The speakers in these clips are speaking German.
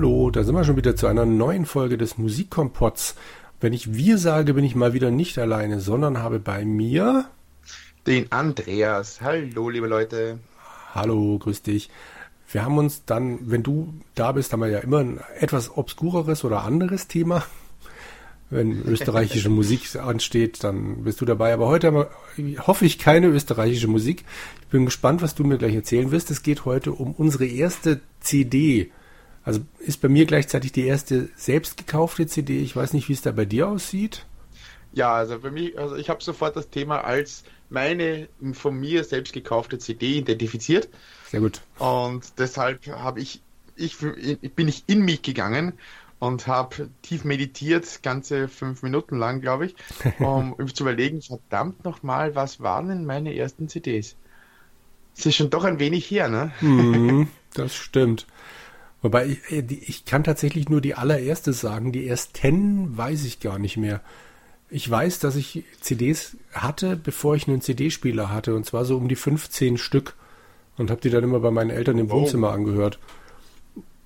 Hallo, da sind wir schon wieder zu einer neuen Folge des Musikkompotts. Wenn ich wir sage, bin ich mal wieder nicht alleine, sondern habe bei mir den Andreas. Hallo, liebe Leute. Hallo, grüß dich. Wir haben uns dann, wenn du da bist, haben wir ja immer ein etwas obskureres oder anderes Thema. Wenn österreichische Musik ansteht, dann bist du dabei. Aber heute haben wir, hoffe ich, keine österreichische Musik. Ich bin gespannt, was du mir gleich erzählen wirst. Es geht heute um unsere erste CD. Also ist bei mir gleichzeitig die erste selbst gekaufte CD. Ich weiß nicht, wie es da bei dir aussieht. Ja, also bei mir, also ich habe sofort das Thema als meine von mir selbst gekaufte CD identifiziert. Sehr gut. Und deshalb habe ich, ich, bin ich in mich gegangen und habe tief meditiert, ganze fünf Minuten lang, glaube ich, um zu überlegen, verdammt nochmal, was waren denn meine ersten CDs? Das ist schon doch ein wenig her, ne? Mm, das stimmt. Wobei ich, äh, ich kann tatsächlich nur die allererste sagen. Die ersten weiß ich gar nicht mehr. Ich weiß, dass ich CDs hatte, bevor ich einen CD-Spieler hatte. Und zwar so um die 15 Stück. Und habe die dann immer bei meinen Eltern im Wohnzimmer oh. angehört.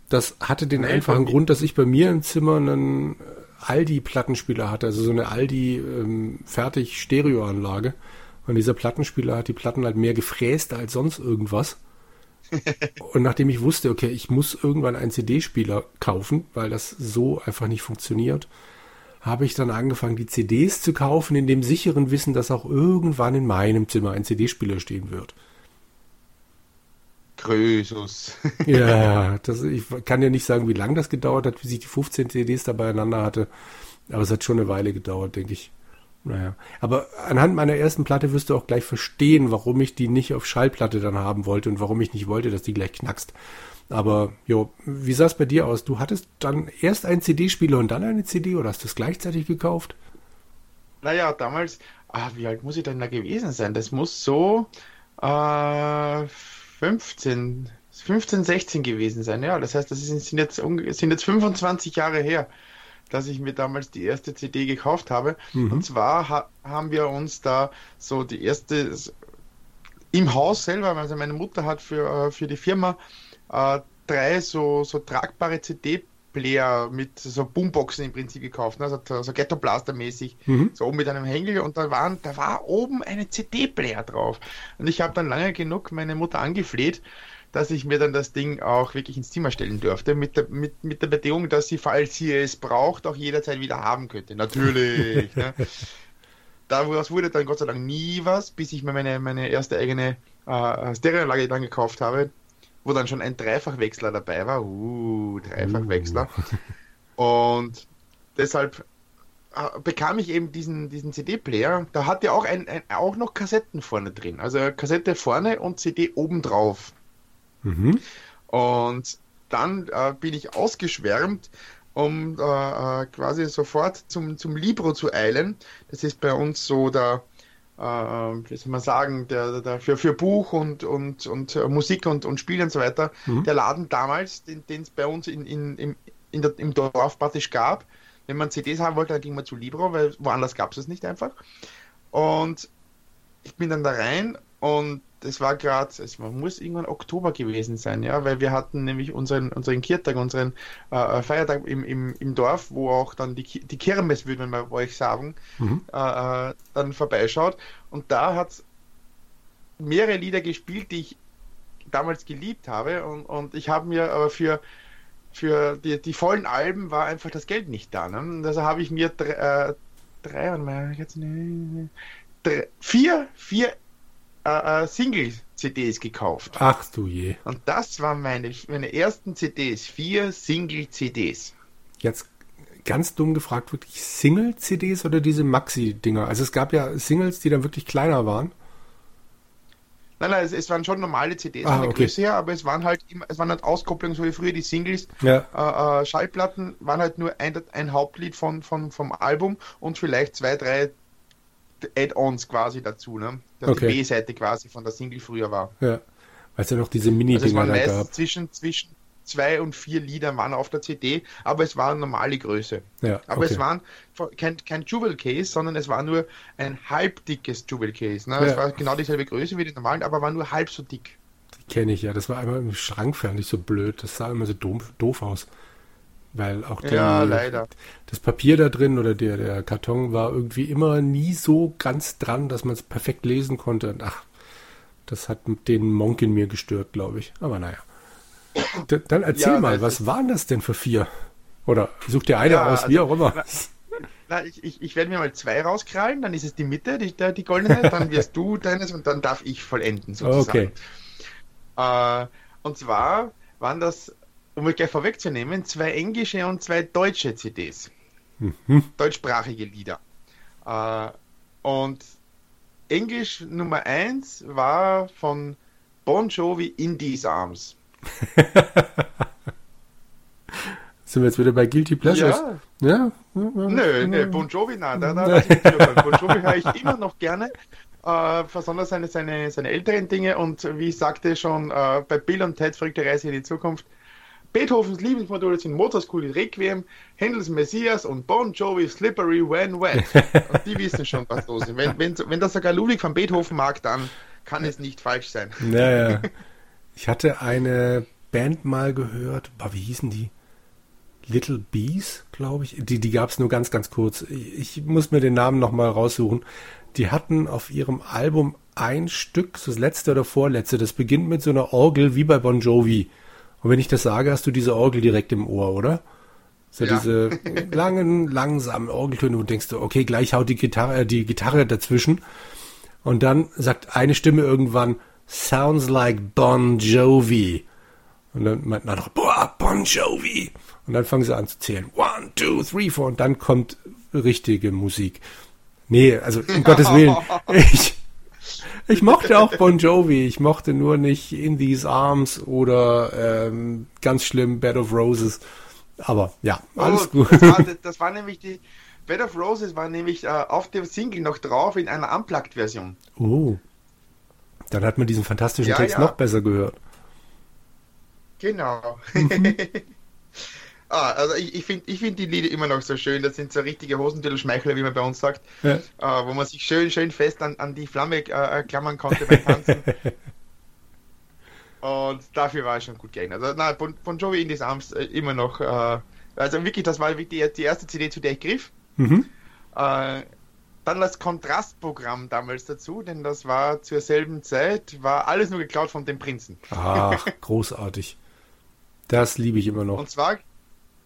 Das hatte den Nein, einfachen Grund, dass ich bei mir im Zimmer einen Aldi-Plattenspieler hatte. Also so eine Aldi-Fertig-Stereoanlage. Ähm, und dieser Plattenspieler hat die Platten halt mehr gefräst als sonst irgendwas. Und nachdem ich wusste, okay, ich muss irgendwann einen CD-Spieler kaufen, weil das so einfach nicht funktioniert, habe ich dann angefangen, die CDs zu kaufen, in dem sicheren Wissen, dass auch irgendwann in meinem Zimmer ein CD-Spieler stehen wird. Krösus. ja, das, ich kann ja nicht sagen, wie lange das gedauert hat, bis ich die 15 CDs da beieinander hatte. Aber es hat schon eine Weile gedauert, denke ich. Naja. Aber anhand meiner ersten Platte wirst du auch gleich verstehen, warum ich die nicht auf Schallplatte dann haben wollte und warum ich nicht wollte, dass die gleich knackst. Aber jo, wie sah es bei dir aus? Du hattest dann erst einen CD-Spieler und dann eine CD oder hast du es gleichzeitig gekauft? Naja, damals, ah, wie alt muss ich denn da gewesen sein? Das muss so äh, 15, 15, 16 gewesen sein. Ja, das heißt, das sind jetzt, sind jetzt 25 Jahre her dass ich mir damals die erste CD gekauft habe. Mhm. Und zwar ha haben wir uns da so die erste im Haus selber, also meine Mutter hat für, äh, für die Firma äh, drei so, so tragbare CD Player mit so Boomboxen im Prinzip gekauft, ne? also so Ghetto Blaster mäßig, mhm. so oben mit einem Hängel und da waren, da war oben eine CD-Player drauf. Und ich habe dann lange genug meine Mutter angefleht, dass ich mir dann das Ding auch wirklich ins Zimmer stellen dürfte, mit der, mit, mit der Bedingung, dass sie, falls sie es braucht, auch jederzeit wieder haben könnte. Natürlich. ne? Daraus wurde dann Gott sei Dank nie was, bis ich mir meine, meine erste eigene äh, Stereoanlage dann gekauft habe, wo dann schon ein Dreifachwechsler dabei war. Uh, Dreifachwechsler. Uh. Und deshalb äh, bekam ich eben diesen, diesen CD-Player. Da hat ja auch, ein, ein, auch noch Kassetten vorne drin. Also Kassette vorne und CD obendrauf. Mhm. Und dann äh, bin ich ausgeschwärmt, um äh, äh, quasi sofort zum, zum Libro zu eilen. Das ist bei uns so der, äh, wie soll man sagen, der, der für, für Buch und, und, und Musik und, und Spiel und so weiter, mhm. der Laden damals, den es bei uns in, in, in, in der, im Dorf praktisch gab. Wenn man CDs haben wollte, dann ging man zu Libro, weil woanders gab es es nicht einfach. Und ich bin dann da rein und das war gerade, es muss irgendwann Oktober gewesen sein, ja, weil wir hatten nämlich unseren, unseren Kirtag, unseren äh, Feiertag im, im, im Dorf, wo auch dann die, die Kirmes, würde man bei euch sagen, mhm. äh, äh dann vorbeischaut. Und da hat es mehrere Lieder gespielt, die ich damals geliebt habe. Und, und ich habe mir aber für, für die, die vollen Alben war einfach das Geld nicht da. Ne? Also habe ich mir drei, äh, drei, drei, vier, vier äh, äh, Single-CDs gekauft. Ach du je. Und das waren meine, meine ersten CDs, vier Single-CDs. Jetzt ganz dumm gefragt, wirklich Single-CDs oder diese Maxi-Dinger? Also es gab ja Singles, die dann wirklich kleiner waren. Nein, nein, es, es waren schon normale CDs ah, von der okay. Größe her, aber es waren halt immer, es waren halt Auskopplungen, so wie früher die Singles. Ja. Äh, äh, Schallplatten waren halt nur ein, ein Hauptlied von, von, vom Album und vielleicht zwei, drei Add-ons quasi dazu, ne? Dass okay. die B-Seite quasi von der Single früher war. Ja. Weil es ja noch diese Mini-Dinger also da gab. Zwischen, zwischen zwei und vier Lieder waren auf der CD, aber es war eine normale Größe. Ja, aber okay. es waren kein, kein Jewel Case, sondern es war nur ein halbdickes Jewel Case. Ne? Ja. Es war genau dieselbe Größe wie die normalen, aber war nur halb so dick. Die kenne ich ja. Das war einmal im Schrank fertig so blöd. Das sah immer so doof, doof aus. Weil auch die, Ja, leider. das Papier da drin oder der, der Karton war irgendwie immer nie so ganz dran, dass man es perfekt lesen konnte. Und ach, das hat den Monk in mir gestört, glaube ich. Aber naja. D dann erzähl Ja, mal, was waren das denn für vier? Oder such dir eine Ja, aus, wie also- auch immer. Na, ich, ich, ich werde mir mal zwei rauskrallen, dann ist es die Mitte, die, der- die goldene, dann wirst du deines und dann darf ich vollenden, sozusagen. Okay. Äh, und zwar waren das, um es gleich vorwegzunehmen, zwei englische und zwei deutsche CDs. Mhm. Deutschsprachige Lieder. Äh, und Englisch Nummer eins war von Bon Jovi In These Arms. Sind wir jetzt wieder bei Guilty Pleasures? Ja, Ja. Nö, nö, Bon Jovi, nein, da, da, lass ich. Bon Jovi höre ich immer noch gerne, äh, besonders seine, seine, seine älteren Dinge und wie ich sagte schon, äh, bei Bill und Ted verrückte Reise in die Zukunft. Beethovens Lieblingsmodule sind Mozarts Cool Requiem, Händels Messias und Bon Jovi Slippery When Wet. Und die wissen schon, was los ist. Wenn, wenn, wenn das sogar Ludwig van Beethoven mag, dann kann es nicht falsch sein. Naja. Ich hatte eine Band mal gehört, boah, wie hießen die? Little Bees, glaube ich. Die, die gab es nur ganz, ganz kurz. Ich muss mir den Namen nochmal raussuchen. Die hatten auf ihrem Album ein Stück, das letzte oder vorletzte, das beginnt mit so einer Orgel wie bei Bon Jovi. Und wenn ich das sage, hast du diese Orgel direkt im Ohr, oder? So Ja. diese langen, langsamen Orgeltöne und denkst du, okay, gleich haut die Gitarre, äh, die Gitarre dazwischen. Und dann sagt eine Stimme irgendwann, sounds like Bon Jovi. Und dann meint man noch, boah, Bon Jovi. Und dann fangen sie an zu zählen. One, two, three, four. Und dann kommt richtige Musik. Nee, also um Gottes Willen. Ich, ich mochte auch Bon Jovi. Ich mochte nur nicht In These Arms oder ähm, ganz schlimm Bed of Roses. Aber ja, alles Oh, gut. Das war, das war nämlich die, Bed of Roses war nämlich äh, auf dem Single noch drauf in einer Unplugged-Version. Oh. Dann hat man diesen fantastischen Ja, Text ja. noch besser gehört. Genau. ah, also ich, ich finde ich find die Lieder immer noch so schön. Das sind so richtige Hosentitelschmeichler, wie man bei uns sagt, Ja. äh, wo man sich schön, schön fest an, an die Flamme äh, äh, klammern konnte beim Tanzen. Und dafür war es schon gut geeignet. Also, nein, bon, bon Jovi in These Arms äh, immer noch. Äh, also wirklich, das war wirklich die, die erste CD, zu der ich griff. Mhm. Äh, dann das Kontrastprogramm damals dazu, denn das war zur selben Zeit, war alles nur geklaut von dem Prinzen. Ach, großartig. Das liebe ich immer noch. Und zwar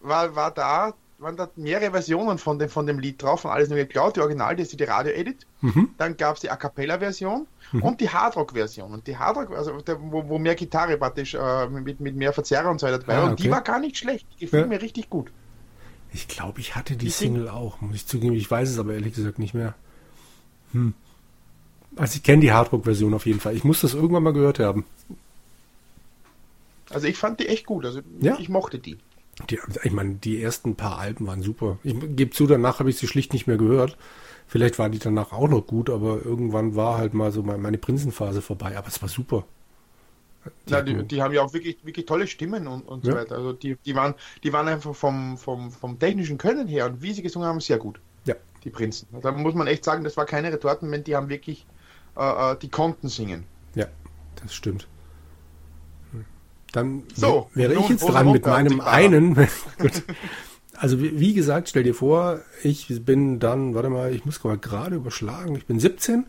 war, war da, waren da mehrere Versionen von dem, von dem Lied drauf und alles nur geklaut. Die Original, das ist die Radio-Edit. Mhm. Dann gab es die A Cappella-Version und die Hardrock-Version. Und die Hardrock, also der, wo, wo mehr Gitarre praktisch äh, mit, mit mehr Verzerrer und so weiter dabei Ah, war. Und okay. die war gar nicht schlecht. Die gefiel Ja. mir richtig gut. Ich glaube, ich hatte die Die Single auch, muss ich zugeben. Ich weiß es aber ehrlich gesagt nicht mehr. Hm. Also ich kenne die Hardrock-Version auf jeden Fall. Ich muss das irgendwann mal gehört haben. Also ich fand die echt gut. Also Ja. ich mochte die. Die, ich meine, die ersten paar Alben waren super. Ich gebe zu, danach habe ich sie schlicht nicht mehr gehört. Vielleicht waren die danach auch noch gut, aber irgendwann war halt mal so meine Prinzenphase vorbei. Aber es war super. Die Na, die, die haben ja auch wirklich, wirklich tolle Stimmen und, und so Ja. weiter. Also die, die, waren, die waren einfach vom, vom, vom technischen Können her und wie sie gesungen haben, sehr gut. Ja. Die Prinzen. Da muss man echt sagen, das war keine Retortenband, die haben wirklich, äh, äh, die konnten singen. Ja, das stimmt. Dann So, wäre ich jetzt dran mit meinem einen. Gut. Also wie, gesagt, stell dir vor, ich bin dann, warte mal, ich muss mal gerade überschlagen, ich bin 17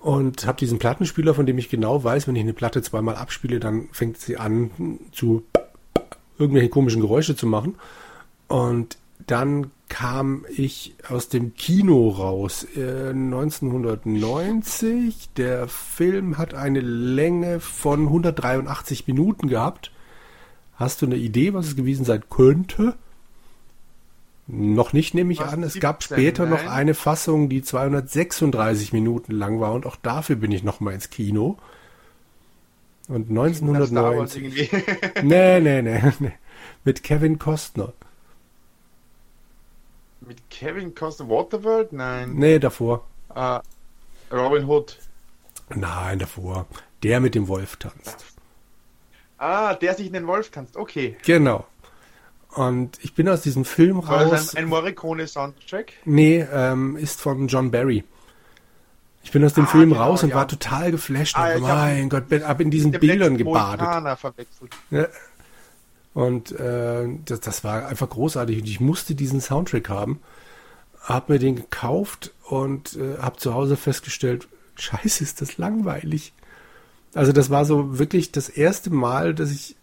und habe diesen Plattenspieler, von dem ich genau weiß, wenn ich eine Platte zweimal abspiele, dann fängt sie an zu irgendwelche komischen Geräusche zu machen. Und dann kam ich aus dem Kino raus. Äh, 1990. Der Film hat eine Länge von 183 Minuten gehabt. Hast du eine Idee, was es gewesen sein könnte? Noch nicht, nehme ich Was, an. Es gab 17, später noch nein? eine Fassung, die 236 Minuten lang war und auch dafür bin ich noch mal ins Kino. Und Das Star Wars 1990. irgendwie. Nee, nee, nee, nee. Mit Kevin Costner. Mit Kevin Costner Waterworld? Nein. Nee, davor. Äh, Robin Hood. Nein, davor. Der mit dem Wolf tanzt. Ah, der sich in den Wolf tanzt. Okay. Genau. Und ich bin aus diesem Film War raus. das ein, ein Morricone-Soundtrack? Nee, ähm, ist von John Barry. Ich bin aus dem Ah, Film genau, raus und ja. war total geflasht. Ah, mein Gott, bin ab in diesen Der Bildern gebadet. Ja. Und äh, das, das war einfach großartig. Und ich musste diesen Soundtrack haben, habe mir den gekauft und äh, habe zu Hause festgestellt, scheiße, ist das langweilig. Also das war so wirklich das erste Mal, dass ich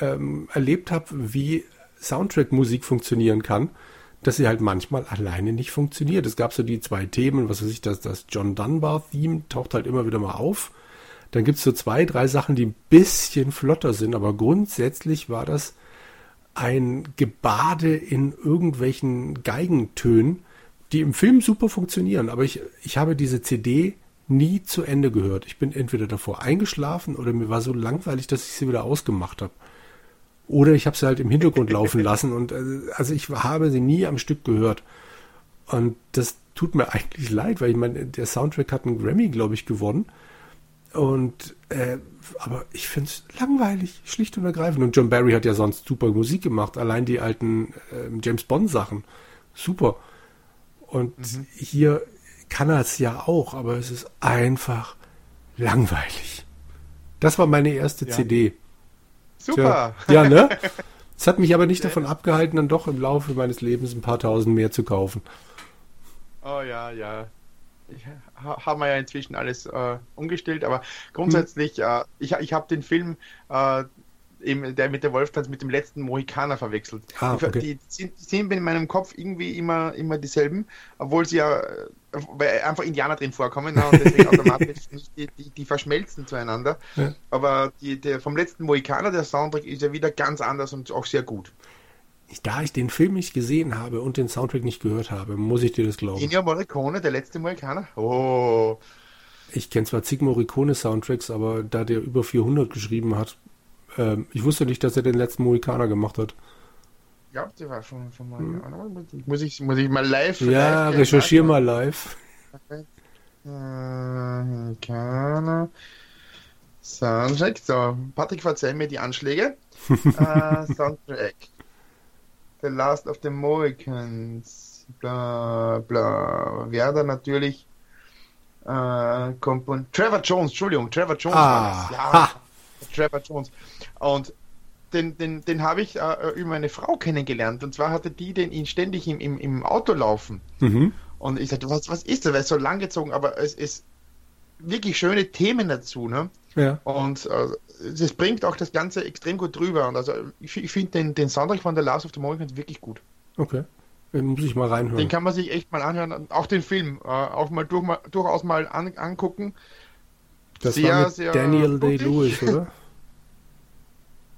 ähm, erlebt habe, wie Soundtrack-Musik funktionieren kann, dass sie halt manchmal alleine nicht funktioniert. Es gab so die zwei Themen, was weiß ich, das, das John Dunbar-Theme taucht halt immer wieder mal auf. Dann gibt es so zwei, drei Sachen, die ein bisschen flotter sind, aber grundsätzlich war das ein Gebade in irgendwelchen Geigentönen, die im Film super funktionieren. Aber ich, ich habe diese CD nie zu Ende gehört. Ich bin entweder davor eingeschlafen oder mir war so langweilig, dass ich sie wieder ausgemacht habe. Oder ich habe sie halt im Hintergrund laufen lassen und äh, also ich habe sie nie am Stück gehört. Und das tut mir eigentlich leid, weil ich meine, der Soundtrack hat einen Grammy, glaube ich, gewonnen. Und äh, aber ich finde es langweilig, schlicht und ergreifend. Und John Barry hat ja sonst super Musik gemacht, allein die alten äh, James Bond Sachen. Super. Und mhm. hier kann er es ja auch, aber es ist einfach langweilig. Das war meine erste ja. CD. Super. Tja, ja, ne? Es hat mich aber nicht davon abgehalten, dann doch im Laufe meines Lebens ein paar tausend mehr zu kaufen. Oh ja, ja. Ich, haben wir ja inzwischen alles äh, umgestellt, aber grundsätzlich, hm. äh, ich, ich habe den Film, äh, eben, der mit der Wolftanz mit dem letzten Mohikaner verwechselt. Ah, okay. die, sind, sind in meinem Kopf irgendwie immer, immer dieselben, obwohl sie ja weil einfach Indianer drin vorkommen ne, und deswegen automatisch die, die, die, verschmelzen zueinander. Ja. Aber die, der, vom letzten Mohikaner, der Soundtrack, ist ja wieder ganz anders und auch sehr gut. Da ich den Film nicht gesehen habe und den Soundtrack nicht gehört habe, muss ich dir das glauben. Ennio Morricone, der letzte Mohikaner? Oh. Ich kenne zwar zig Morricone-Soundtracks, aber da der über 400 geschrieben hat, äh, ich wusste nicht, dass er den letzten Mohikaner gemacht hat. Ja, der war schon, schon mal. Hm. Muss, ich, muss ich mal live. Ja, live recherchier mal live. Mohikaner. Soundtrack. So, Patrick, verzeih mir die Anschläge. uh, Soundtrack. The Last of the Mohicans, bla bla. Werder natürlich. Äh, Kompon Trevor Jones, Entschuldigung, Trevor Jones. Ah, ja. Trevor Jones. Und den, den, den habe ich äh, über eine Frau kennengelernt. Und zwar hatte die den ihn ständig im, im, im Auto laufen. Mhm. Und ich sagte, was, was ist das? Weil es so langgezogen, aber es ist wirklich schöne Themen dazu, ne? Ja. Und äh, das bringt auch das Ganze extrem gut drüber. Und also ich, ich finde den, den Soundtrack von The Last of the Mohicans wirklich gut. Okay. Den muss ich mal reinhören. Den kann man sich echt mal anhören. Auch den Film äh, auch mal, durch, mal durchaus mal an, angucken. Das sehr, war mit sehr Daniel Day-Lewis, oder?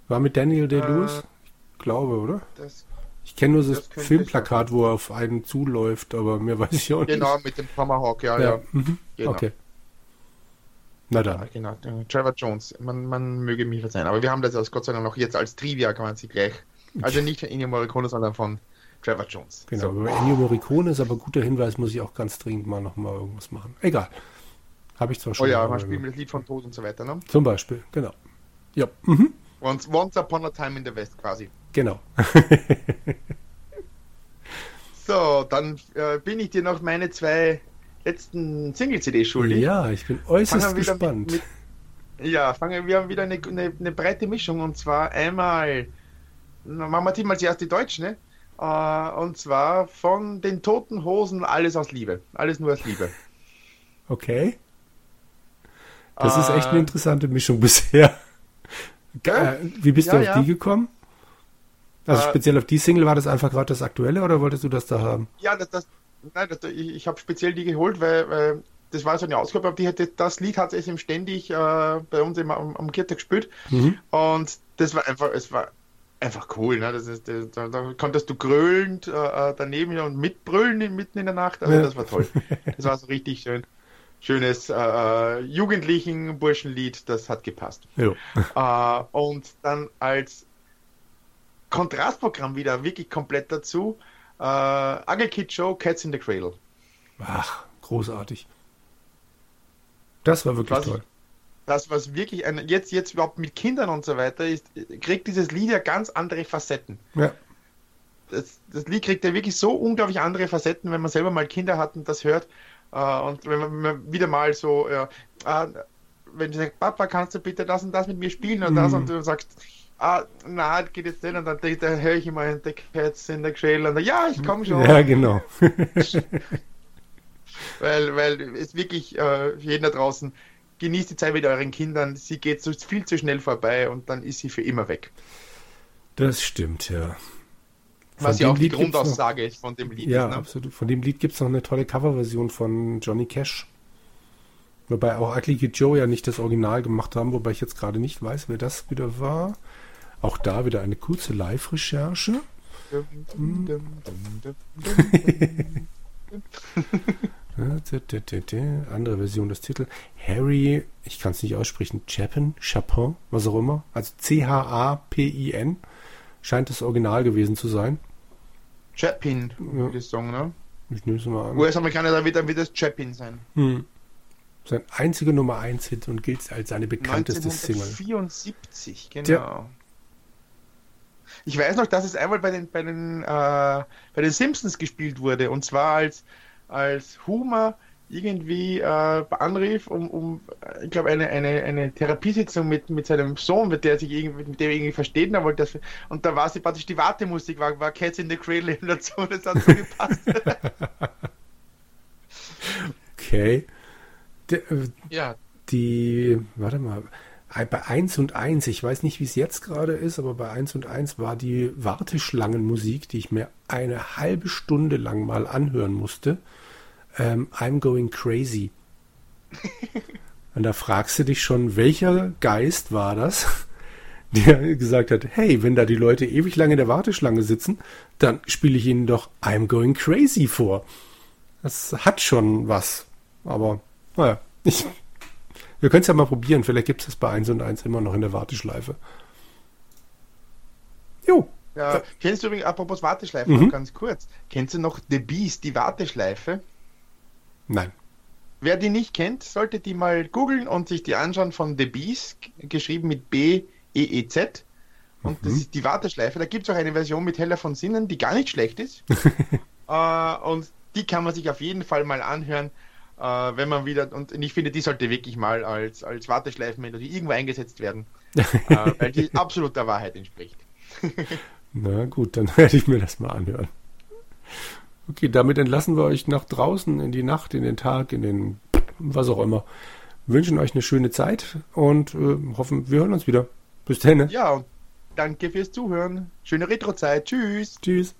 War mit Daniel Day-Lewis? Äh, ich glaube, oder? Das, ich kenne nur das, das Filmplakat, wo er auf einen zuläuft, aber mehr weiß ich auch nicht. Genau, mit dem Tomahawk, ja, ja. ja. Mhm. Genau. Okay. Na dann. Ja, genau, Trevor Jones. Man, man möge mich verzeihen. Aber wir haben das aus Gott sei Dank noch jetzt als Trivia, kann man sie gleich. Also nicht von Ennio Morricone, sondern von Trevor Jones. Genau, so. über Ennio Morricone ist aber guter Hinweis, muss ich auch ganz dringend mal nochmal irgendwas machen. Egal. Habe ich zwar schon. Oh ja, man spielt mit das Lied von Tod und so weiter, ne? Zum Beispiel, genau. Ja. Mhm. Once, once upon a time in the West quasi. Genau. so, dann äh, bin ich dir noch meine zwei letzten Single-CDs schuldig. Ja, ich bin äußerst gespannt. Mit, mit, ja, fangen wir wieder eine, eine, eine, breite Mischung und zwar einmal, machen wir mal zuerst die Deutschen, ne? Uh, und zwar von den Toten Hosen Alles aus Liebe. Alles nur aus Liebe. Okay. Das uh, ist echt eine äh, interessante Mischung bisher. Äh, wie bist ja, du auf ja. die gekommen? Also speziell auf die Single war das einfach gerade das aktuelle oder wolltest du das da haben? Ja, das, das, nein, das, ich, ich habe speziell die geholt, weil, weil das war so eine Ausgabe, aber die hatte, das Lied hat es eben ständig äh, bei uns immer am, am Kirtag gespielt. Mhm. Und das war einfach, es war einfach cool. Ne? Das ist, da, da konntest du grölend äh, äh daneben und mitbrüllen mitten in der Nacht. Also ja. das war toll. Das war so richtig schön schönes äh, äh, jugendlichen Burschenlied, das hat gepasst. Äh, und dann als Kontrastprogramm wieder wirklich komplett dazu, äh, Ugly Kid Show, Cats in the Cradle. Ach, großartig. Das war wirklich was, toll. Das, was wirklich ein, jetzt, jetzt überhaupt mit Kindern und so weiter ist, kriegt dieses Lied ja ganz andere Facetten. Ja. Das, das Lied kriegt ja wirklich so unglaublich andere Facetten, wenn man selber mal Kinder hat und das hört. Uh, und wenn man, wieder mal so, ja, uh, wenn du sagst, Papa, kannst du bitte das und das mit mir spielen und mhm. das und du sagst, ah, na, geht jetzt nicht. Und dann, da höre ich immer The Cats in the Cradle und dann, ja, ich komme schon. Ja, genau. weil, weil es wirklich, äh, für jeden da draußen, genießt die Zeit mit euren Kindern. Sie geht so viel zu schnell vorbei und dann ist sie für immer weg. Das stimmt, ja. Von Was ja auch die Grundaussage ist von dem Lied. Ja, ist, ne? absolut. Von dem Lied gibt es noch eine tolle Coverversion von Johnny Cash. Wobei auch Ugly Kid Joe ja nicht das Original gemacht haben, wobei ich jetzt gerade nicht weiß, wer das wieder war. Auch da wieder eine kurze Live-Recherche. Andere Version des Titels. Harry, ich kann es nicht aussprechen, Chapin, Chapin, was auch immer. Also C-H-A-P-I-N. Scheint das Original gewesen zu sein. Chapin, Ja. der Song, ne? Ich nehme es mal an. US-Amerikaner, da wird dann wieder das Chapin sein. Hm. Sein einziger Nummer 1 Hit und gilt als seine bekannteste Single. 1974, genau. Ja. Ich weiß noch, dass es einmal bei den, bei den, äh, bei den Simpsons gespielt wurde. Und zwar als, als Homer irgendwie äh, anrief, um, um ich glaube, eine, eine, eine Therapiesitzung mit, mit seinem Sohn, mit der sich irgendwie, mit dem er irgendwie verstehen wollte. Das, und da war sie praktisch die Wartemusik, war, war Cats in the Cradle dazu, das hat so gepasst. Okay. Der, äh, ja, die, warte mal, bei 1 und 1, ich weiß nicht, wie es jetzt gerade ist, aber bei 1 und 1 war die Warteschlangenmusik, die ich mir eine halbe Stunde lang mal anhören musste. Ähm, I'm Going Crazy. und da fragst du dich schon, welcher Geist war das, der gesagt hat, hey, wenn da die Leute ewig lange in der Warteschlange sitzen, dann spiele ich ihnen doch I'm Going Crazy vor. Das hat schon was. Aber, naja, ich, wir können es ja mal probieren. Vielleicht gibt es das bei 1 und 1 immer noch in der Warteschleife. Jo. ja. Kennst du übrigens, apropos Warteschleife, Mhm. noch ganz kurz, kennst du noch The Beast, die Warteschleife? Nein. Wer die nicht kennt, sollte die mal googeln und sich die anschauen von The Beast, geschrieben mit B-E-E-Z. Und das ist die Warteschleife. Da gibt es auch eine Version mit Heller von Sinnen, die gar nicht schlecht ist. äh, und die kann man sich auf jeden Fall mal anhören, äh, wenn man wieder, und ich finde, die sollte wirklich mal als, als Warteschleifenmelodie irgendwo eingesetzt werden, äh, weil die absolut der Wahrheit entspricht. Na gut, dann werde ich mir das mal anhören. Okay, damit entlassen wir euch nach draußen in die Nacht, in den Tag, in den was auch immer. Wünschen euch eine schöne Zeit und äh, hoffen, wir hören uns wieder. Bis dann. ne? Ja, und danke fürs Zuhören. Schöne Retrozeit. Tschüss. Tschüss.